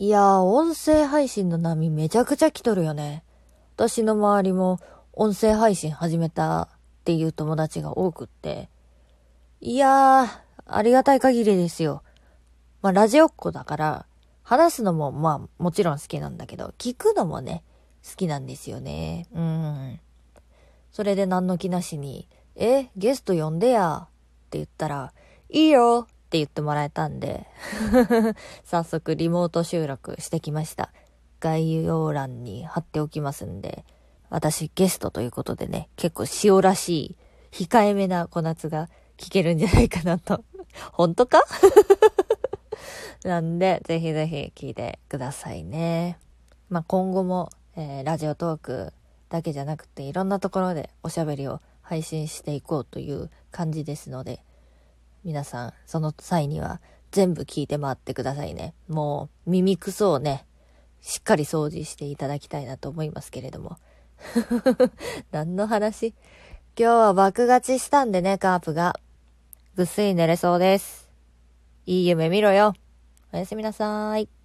いやー、音声配信の波めちゃくちゃ来とるよね。私の周りも音声配信始めたっていう友達が多くって。いやー、ありがたい限りですよ。まあ、ラジオっ子だから、話すのもまあ、もちろん好きなんだけど、聞くのもね、好きなんですよね。うん。それで何の気なしに、え、ゲスト呼んでや、って言ったら、いいよって言ってもらえたんで、早速リモート収録してきました。概要欄に貼っておきますんで、私ゲストということでね、結構塩らしい、控えめな小夏が聞けるんじゃないかなと。本当か？なんで、ぜひぜひ聞いてくださいね。まあ、今後も、えーラジオトークだけじゃなくて、いろんなところでおしゃべりを配信していこうという感じですので、皆さん、その際には全部聞いて回ってくださいね。もう、耳くそをね、しっかり掃除していただきたいなと思いますけれども。何の話？今日は爆勝ちしたんでね、カープが。ぐっすり寝れそうです。いい夢見ろよ。おやすみなさーい。